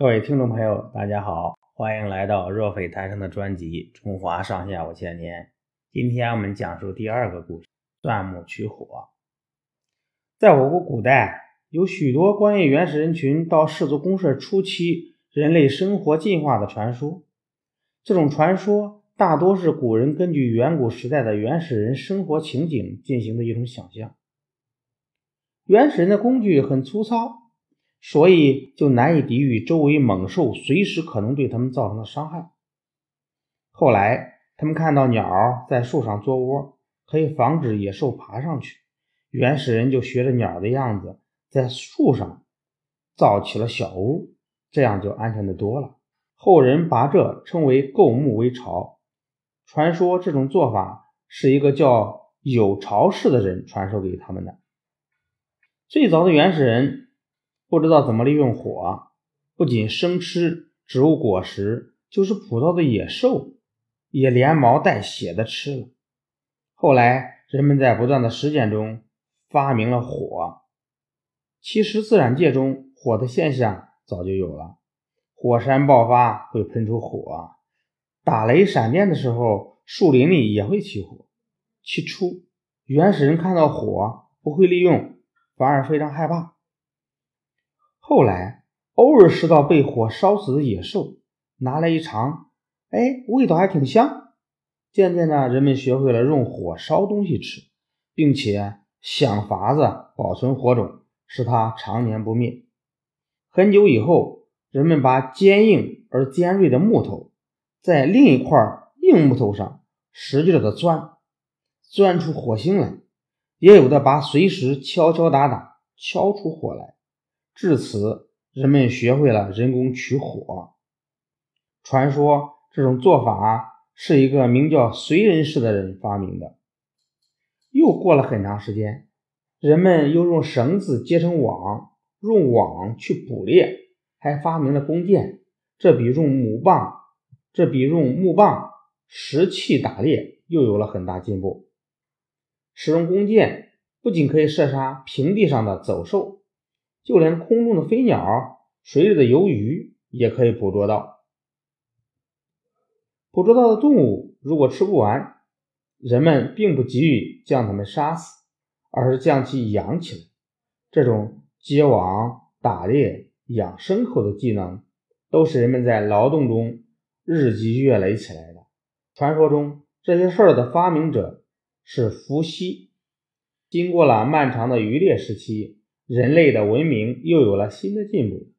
各位听众朋友，大家好，欢迎来到若非谈生的专辑《中华上下五千年》。今天我们讲述第二个故事：钻木取火。在我国古代，有许多关于原始人群到氏族公社初期人类生活进化的传说。这种传说大多是古人根据远古时代的原始人生活情景进行的一种想象。原始人的工具很粗糙。所以就难以抵御周围猛兽随时可能对他们造成的伤害。后来，他们看到鸟在树上做窝，可以防止野兽爬上去，原始人就学着鸟的样子，在树上造起了小屋，这样就安全的多了。后人把这称为“构木为巢”。传说这种做法是一个叫有巢氏的人传授给他们的。最早的原始人。不知道怎么利用火，不仅生吃植物果实，就是捕到的野兽也连毛带血的吃了。后来人们在不断的实践中发明了火。其实自然界中火的现象早就有了，火山爆发会喷出火，打雷闪电的时候树林里也会起火。起初原始人看到火不会利用，反而非常害怕。后来，偶尔拾到被火烧死的野兽，拿来一尝，哎，味道还挺香。渐渐的，人们学会了用火烧东西吃，并且想法子保存火种，使它常年不灭。很久以后，人们把坚硬而尖锐的木头，在另一块硬木头上使劲的钻，钻出火星来；也有的把碎石敲敲打打，敲出火来。至此，人们学会了人工取火。传说这种做法是一个名叫燧人氏的人发明的。又过了很长时间，人们又用绳子结成网，用网去捕猎，还发明了弓箭。这比用木棒，这比用木棒、石器打猎又有了很大进步。使用弓箭不仅可以射杀平地上的走兽。就连空中的飞鸟、水里的游鱼也可以捕捉到。捕捉到的动物如果吃不完，人们并不急于将它们杀死，而是将其养起来。这种结网、打猎、养牲口的技能，都是人们在劳动中日积月累起来的。传说中，这些事儿的发明者是伏羲。经过了漫长的渔猎时期。人类的文明又有了新的进步。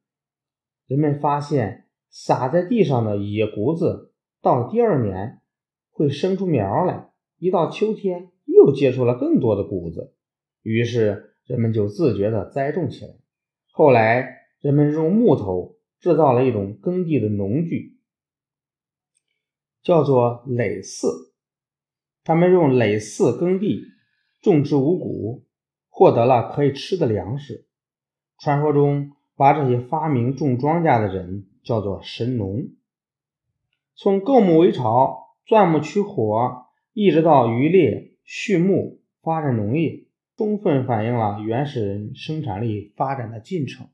人们发现撒在地上的野谷子，到了第二年会生出苗来，一到秋天又结出了更多的谷子。于是人们就自觉地栽种起来。后来人们用木头制造了一种耕地的农具，叫做耒耜。他们用耒耜耕地，种植五谷。获得了可以吃的粮食。传说中把这些发明种庄稼的人叫做神农。从构木为巢、钻木取火，一直到渔猎、畜牧、发展农业，充分反映了原始人生产力发展的进程。